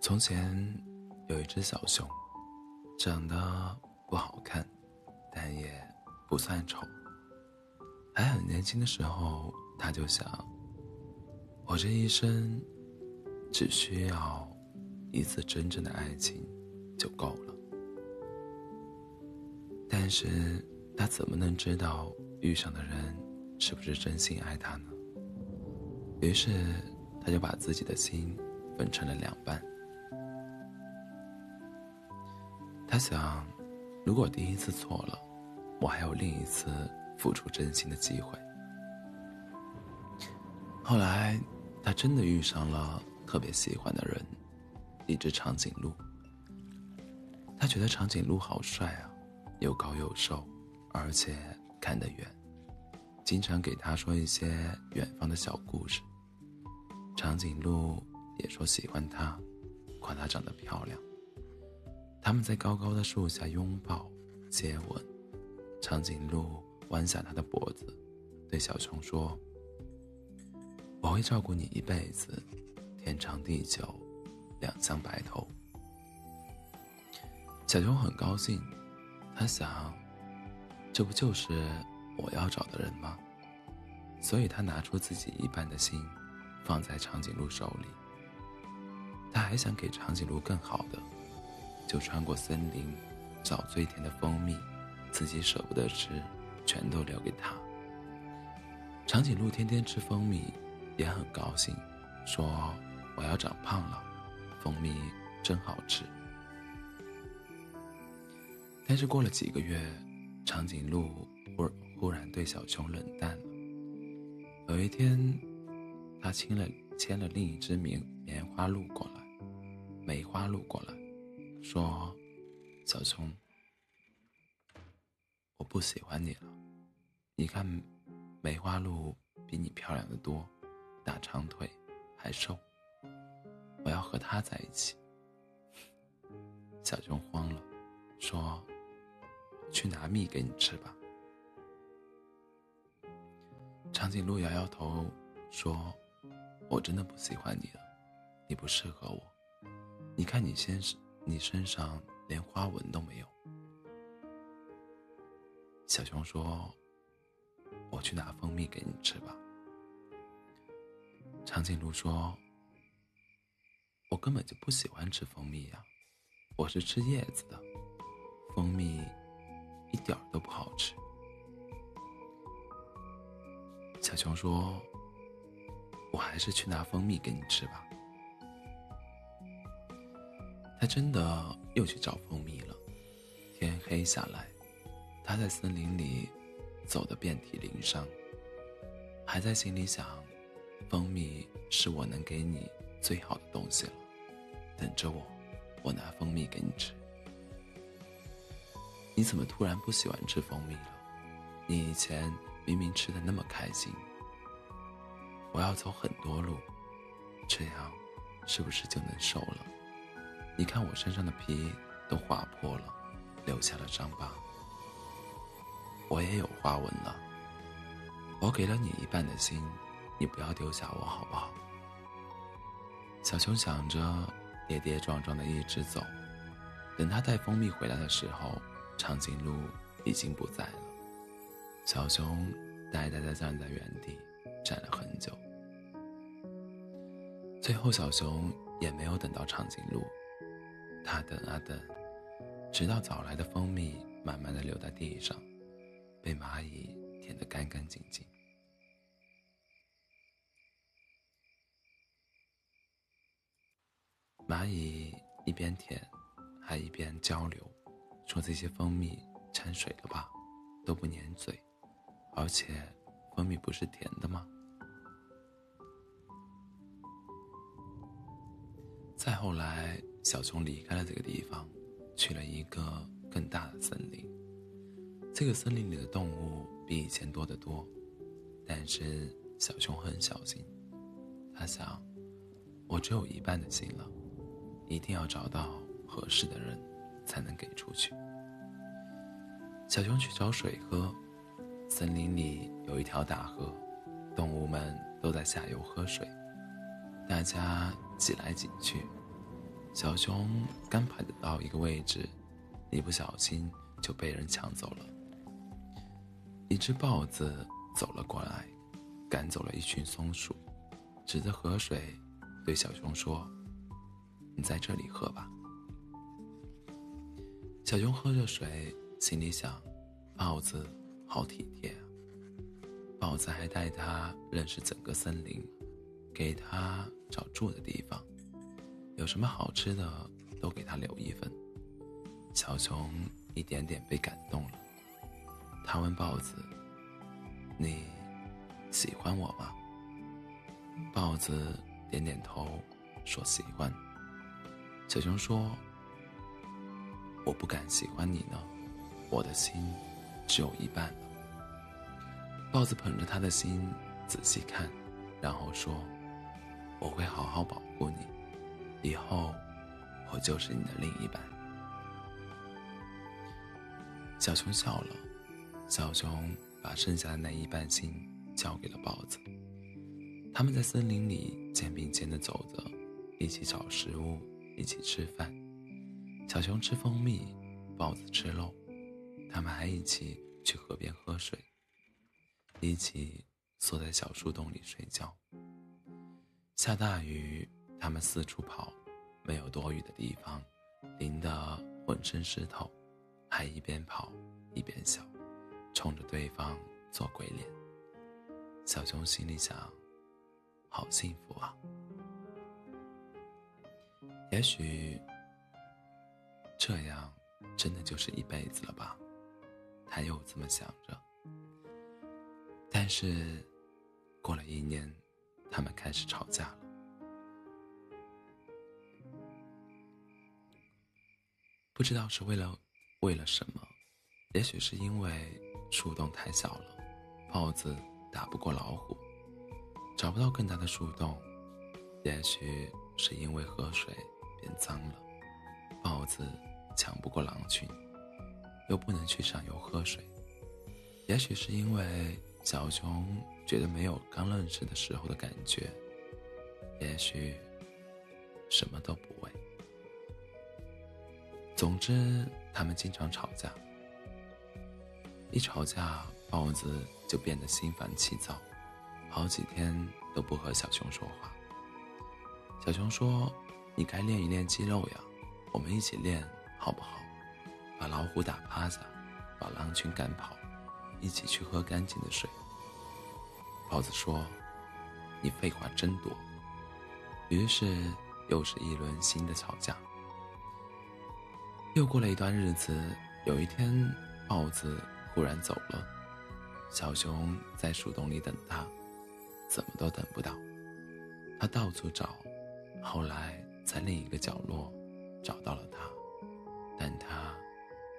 从前有一只小熊，长得不好看，但也不算丑。还很年轻的时候，他就想：我这一生只需要一次真正的爱情就够了。但是他怎么能知道遇上的人是不是真心爱他呢？于是他就把自己的心分成了两半。他想，如果第一次错了，我还有另一次付出真心的机会。后来，他真的遇上了特别喜欢的人，一只长颈鹿。他觉得长颈鹿好帅啊，又高又瘦，而且看得远，经常给他说一些远方的小故事。长颈鹿也说喜欢他，夸他长得漂亮。他们在高高的树下拥抱、接吻。长颈鹿弯下它的脖子，对小熊说：“我会照顾你一辈子，天长地久，两相白头。”小熊很高兴，他想：“这不就是我要找的人吗？”所以他拿出自己一半的心，放在长颈鹿手里。他还想给长颈鹿更好的。就穿过森林，找最甜的蜂蜜，自己舍不得吃，全都留给他。长颈鹿天天吃蜂蜜，也很高兴，说：“我要长胖了，蜂蜜真好吃。”但是过了几个月，长颈鹿忽忽然对小熊冷淡了。有一天，他亲了牵了另一只棉棉花鹿过来，梅花鹿过来。说：“小熊，我不喜欢你了。你看，梅花鹿比你漂亮的多，大长腿，还瘦。我要和它在一起。”小熊慌了，说：“去拿蜜给你吃吧。”长颈鹿摇摇头，说：“我真的不喜欢你了，你不适合我。你看你先是。”你身上连花纹都没有。小熊说：“我去拿蜂蜜给你吃吧。”长颈鹿说：“我根本就不喜欢吃蜂蜜呀，我是吃叶子的，蜂蜜一点都不好吃。”小熊说：“我还是去拿蜂蜜给你吃吧。”他真的又去找蜂蜜了。天黑下来，他在森林里走得遍体鳞伤，还在心里想：蜂蜜是我能给你最好的东西了。等着我，我拿蜂蜜给你吃。你怎么突然不喜欢吃蜂蜜了？你以前明明吃的那么开心。我要走很多路，这样是不是就能瘦了？你看我身上的皮都划破了，留下了伤疤。我也有花纹了。我给了你一半的心，你不要丢下我好不好？小熊想着，跌跌撞撞的一直走。等他带蜂蜜回来的时候，长颈鹿已经不在了。小熊呆呆地站在原地，站了很久。最后，小熊也没有等到长颈鹿。他等啊等，直到早来的蜂蜜慢慢的流在地上，被蚂蚁舔得干干净净。蚂蚁一边舔，还一边交流，说这些蜂蜜掺水了吧，都不粘嘴，而且蜂蜜不是甜的吗？再后来。小熊离开了这个地方，去了一个更大的森林。这个森林里的动物比以前多得多，但是小熊很小心。他想，我只有一半的心了，一定要找到合适的人，才能给出去。小熊去找水喝，森林里有一条大河，动物们都在下游喝水，大家挤来挤去。小熊刚跑到一个位置，一不小心就被人抢走了。一只豹子走了过来，赶走了一群松鼠，指着河水对小熊说：“你在这里喝吧。”小熊喝着水，心里想：豹子好体贴啊。豹子还带他认识整个森林，给他找住的地方，有什么好吃的都给他留一份。小熊一点点被感动了，他问豹子：“你喜欢我吗？”豹子点点头，说：“喜欢。”小熊说：“我不敢喜欢你呢，我的心只有一半。”豹子捧着他的心仔细看，然后说：“我会好好保护你，以后我就是你的另一半。”小熊笑了，小熊把剩下的那一半心交给了豹子。他们在森林里肩并肩的走着，一起找食物，一起吃饭。小熊吃蜂蜜，豹子吃肉，他们还一起去河边喝水。一起缩在小树洞里睡觉。下大雨，他们四处跑，没有躲雨的地方，淋得浑身湿透，还一边跑一边笑，冲着对方做鬼脸。小熊心里想：好幸福啊！也许这样真的就是一辈子了吧？他又这么想着。但是，过了一年，他们开始吵架了。不知道是为了为了什么，也许是因为树洞太小了，豹子打不过老虎，找不到更大的树洞；也许是因为河水变脏了，豹子抢不过狼群，又不能去上游喝水；也许是因为。小熊觉得没有刚认识的时候的感觉，也许什么都不为。总之，他们经常吵架。一吵架，豹子就变得心烦气躁，好几天都不和小熊说话。小熊说：“你该练一练肌肉呀，我们一起练好不好？把老虎打趴下，把狼群赶跑。”一起去喝干净的水。豹子说：“你废话真多。”于是又是一轮新的吵架。又过了一段日子，有一天，豹子忽然走了，小熊在树洞里等它，怎么都等不到。它到处找，后来在另一个角落找到了它，但它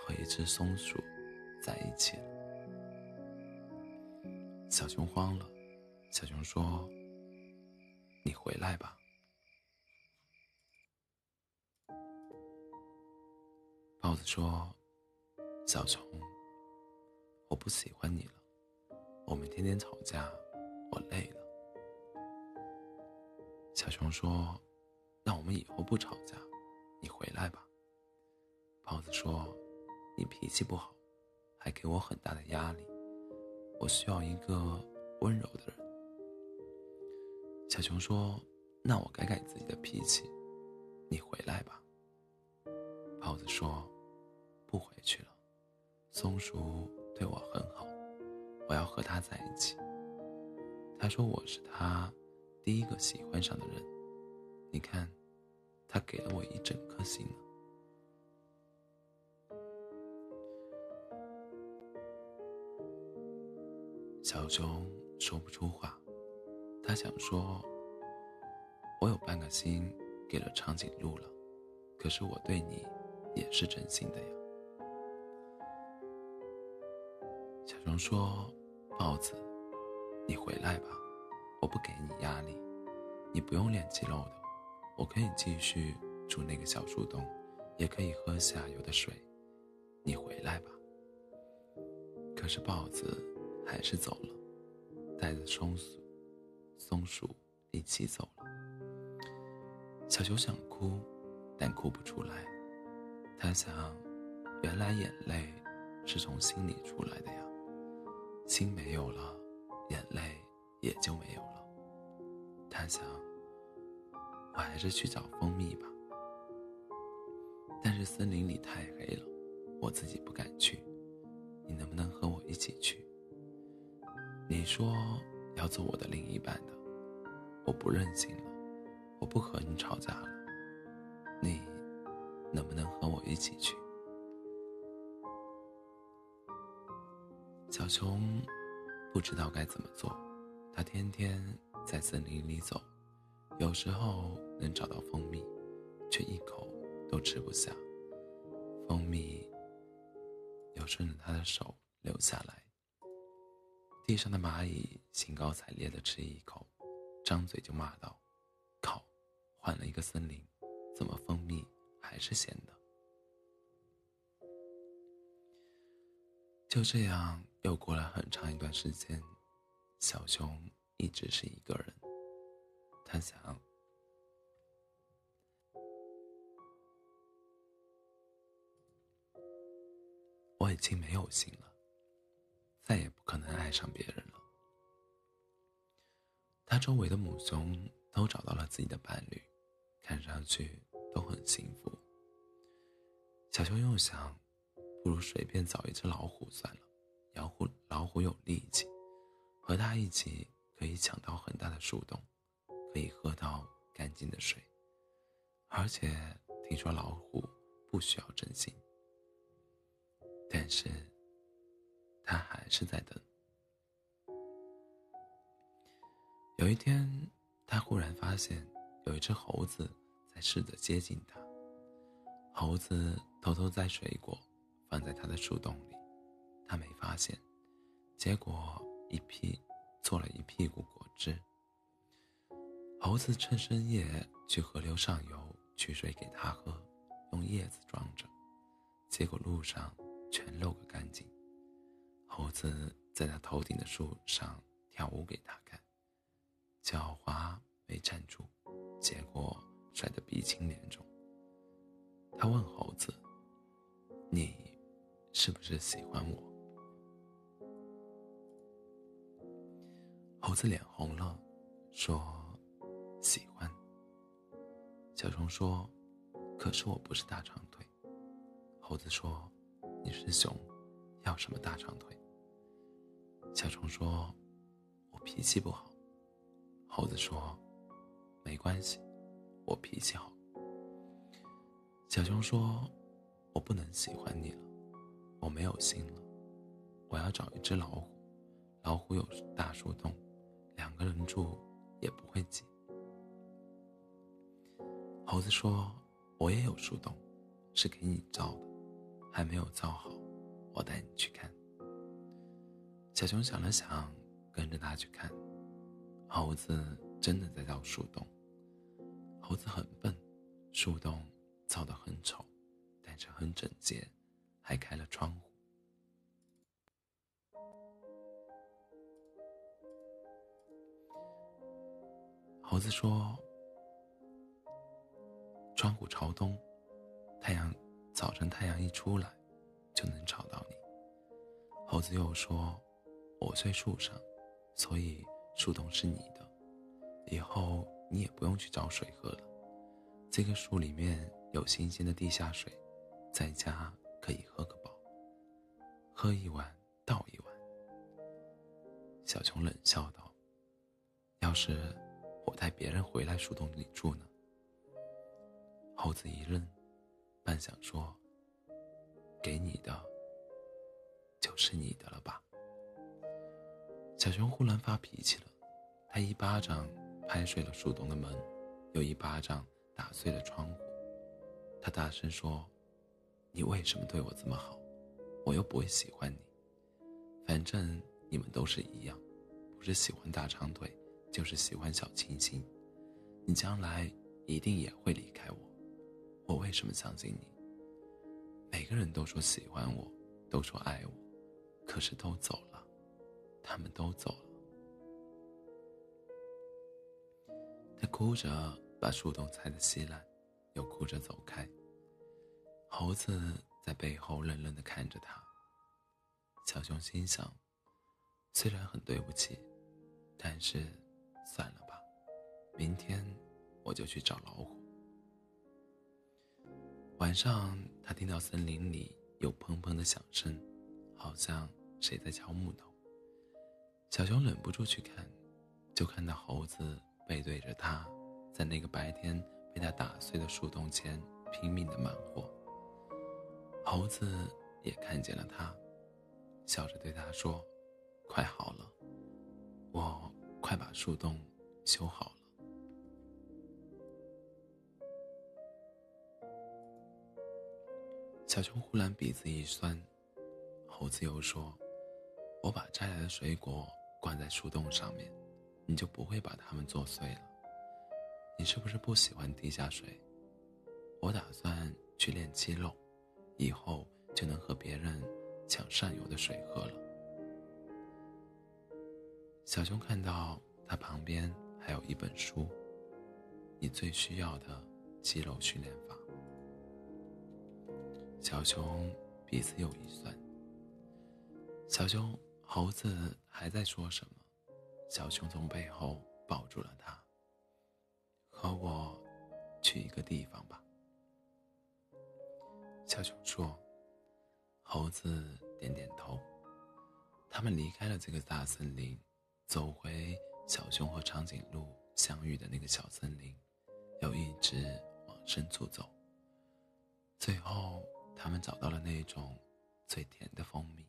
和一只松鼠在一起。小熊慌了，小熊说：“你回来吧。”豹子说：“小熊，我不喜欢你了，我们天天吵架，我累了。”小熊说：“那我们以后不吵架，你回来吧。”豹子说：“你脾气不好，还给我很大的压力。”我需要一个温柔的人。小熊说：“那我改改自己的脾气，你回来吧。”豹子说：“不回去了，松鼠对我很好，我要和它在一起。他说我是他第一个喜欢上的人，你看，他给了我一整颗心呢。”小熊说不出话，他想说：“我有半个心给了长颈鹿了，可是我对你也是真心的呀。”小熊说：“豹子，你回来吧，我不给你压力，你不用练肌肉的，我可以继续住那个小树洞，也可以喝下游的水，你回来吧。”可是豹子。还是走了，带着松鼠、松鼠一起走了。小熊想哭，但哭不出来。他想，原来眼泪是从心里出来的呀。心没有了，眼泪也就没有了。他想，我还是去找蜂蜜吧。但是森林里太黑了，我自己不敢去。你能不能和我一起去？你说要做我的另一半的，我不任性了，我不和你吵架了。你能不能和我一起去？小熊不知道该怎么做，他天天在森林里走，有时候能找到蜂蜜，却一口都吃不下。蜂蜜又顺着他的手流下来。地上的蚂蚁兴高采烈地吃一口，张嘴就骂道：“靠！换了一个森林，怎么蜂蜜还是咸的？”就这样又过了很长一段时间，小熊一直是一个人。他想：“我已经没有心了。”再也不可能爱上别人了。他周围的母熊都找到了自己的伴侣，看上去都很幸福。小熊又想，不如随便找一只老虎算了。老虎老虎有力气，和它一起可以抢到很大的树洞，可以喝到干净的水，而且听说老虎不需要真心。但是。他还是在等。有一天，他忽然发现有一只猴子在试着接近他。猴子偷偷摘水果放在他的树洞里，他没发现，结果一屁做了一屁股果汁。猴子趁深夜去河流上游取水给他喝，用叶子装着，结果路上全漏个干净。猴子在他头顶的树上跳舞给他看，脚滑没站住，结果摔得鼻青脸肿。他问猴子：“你是不是喜欢我？”猴子脸红了，说：“喜欢。”小熊说：“可是我不是大长腿。”猴子说：“你是熊，要什么大长腿？”小熊说：“我脾气不好。”猴子说：“没关系，我脾气好。”小熊说：“我不能喜欢你了，我没有心了，我要找一只老虎，老虎有大树洞，两个人住也不会挤。”猴子说：“我也有树洞，是给你造的，还没有造好，我带你去看。”小熊想了想，跟着他去看。猴子真的在造树洞。猴子很笨，树洞造得很丑，但是很整洁，还开了窗户。猴子说：“窗户朝东，太阳早晨太阳一出来，就能找到你。”猴子又说。我睡树上，所以树洞是你的。以后你也不用去找水喝了，这个树里面有新鲜的地下水，在家可以喝个饱。喝一碗倒一碗。小熊冷笑道：“要是我带别人回来树洞里住呢？”猴子一愣，半晌说：“给你的，就是你的了吧？”小熊忽然发脾气了，他一巴掌拍碎了树洞的门，又一巴掌打碎了窗户。他大声说：“你为什么对我这么好？我又不会喜欢你。反正你们都是一样，不是喜欢大长腿，就是喜欢小清新。你将来一定也会离开我，我为什么相信你？每个人都说喜欢我，都说爱我，可是都走了。”他们都走了，他哭着把树洞拆得稀烂，又哭着走开。猴子在背后愣愣地看着他。小熊心想：虽然很对不起，但是算了吧，明天我就去找老虎。晚上，他听到森林里有砰砰的响声，好像谁在敲木头。小熊忍不住去看，就看到猴子背对着他，在那个白天被他打碎的树洞前拼命的忙活。猴子也看见了他，笑着对他说：“快好了，我快把树洞修好了。”小熊忽然鼻子一酸，猴子又说：“我把摘来的水果挂在树洞上面，你就不会把它们做碎了。你是不是不喜欢地下水？我打算去练肌肉，以后就能和别人抢上游的水喝了。”小熊看到他旁边还有一本书，你最需要的肌肉训练法。小熊鼻子又一酸。小熊猴子还在说什么？小熊从背后抱住了他。和我去一个地方吧。小熊说。猴子点点头。他们离开了这个大森林，走回小熊和长颈鹿相遇的那个小森林，又一直往深处走。最后。他们找到了那种最甜的蜂蜜。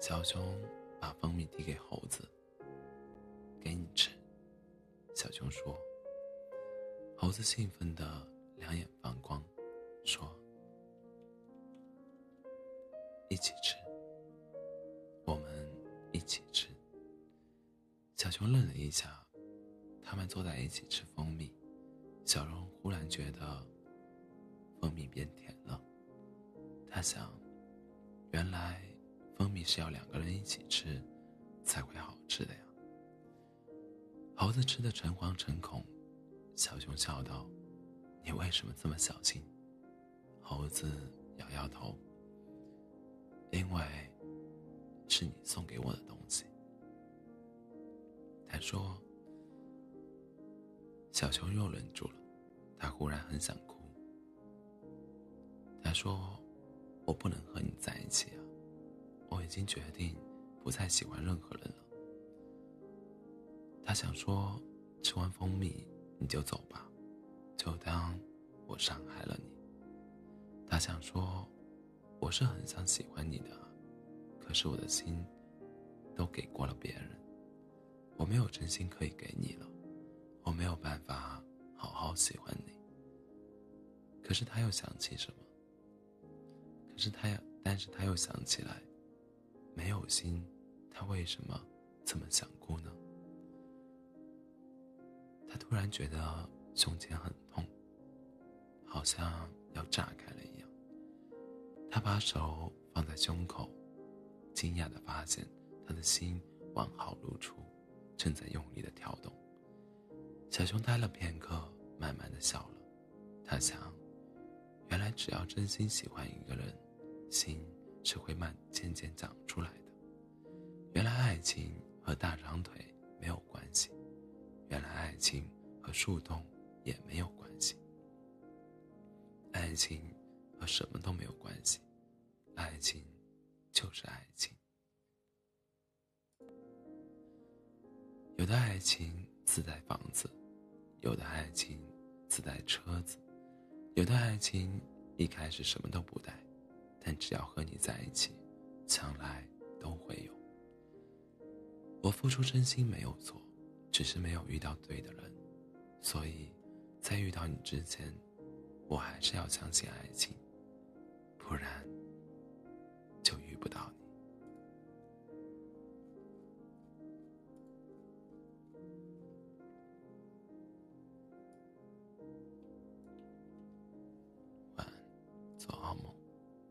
小熊把蜂蜜递给猴子，给你吃。小熊说。猴子兴奋的两眼放光，说：“一起吃，我们一起吃。”熊愣了一下，他们坐在一起吃蜂蜜，小熊忽然觉得蜂蜜变甜了。他想，原来蜂蜜是要两个人一起吃，才会好吃的呀。猴子吃的诚惶诚恐，小熊笑道：“你为什么这么小心？”猴子摇摇头：“因为是你送给我的东西。”他说。小熊又忍住了，他忽然很想哭。他说。我不能和你在一起啊！我已经决定不再喜欢任何人了。他想说，吃完蜂蜜你就走吧，就当我伤害了你。他想说，我是很想喜欢你的，可是我的心都给过了别人，我没有真心可以给你了，我没有办法好好喜欢你。可是他又想起什么？可是他，但是他又想起来，没有心，他为什么这么想哭呢？他突然觉得胸前很痛，好像要炸开了一样。他把手放在胸口，惊讶的发现他的心完好如初，正在用力的跳动。小熊呆了片刻，慢慢的笑了。他想，原来只要真心喜欢一个人。心是会慢渐渐长出来的。原来爱情和大长腿没有关系，原来爱情和树洞也没有关系。爱情和什么都没有关系，爱情就是爱情。有的爱情自带房子，有的爱情自带车子，有的爱情一开始什么都不带。但只要和你在一起，将来都会有。我付出真心没有错，只是没有遇到对的人，所以，在遇到你之前，我还是要相信爱情，不然就遇不到你。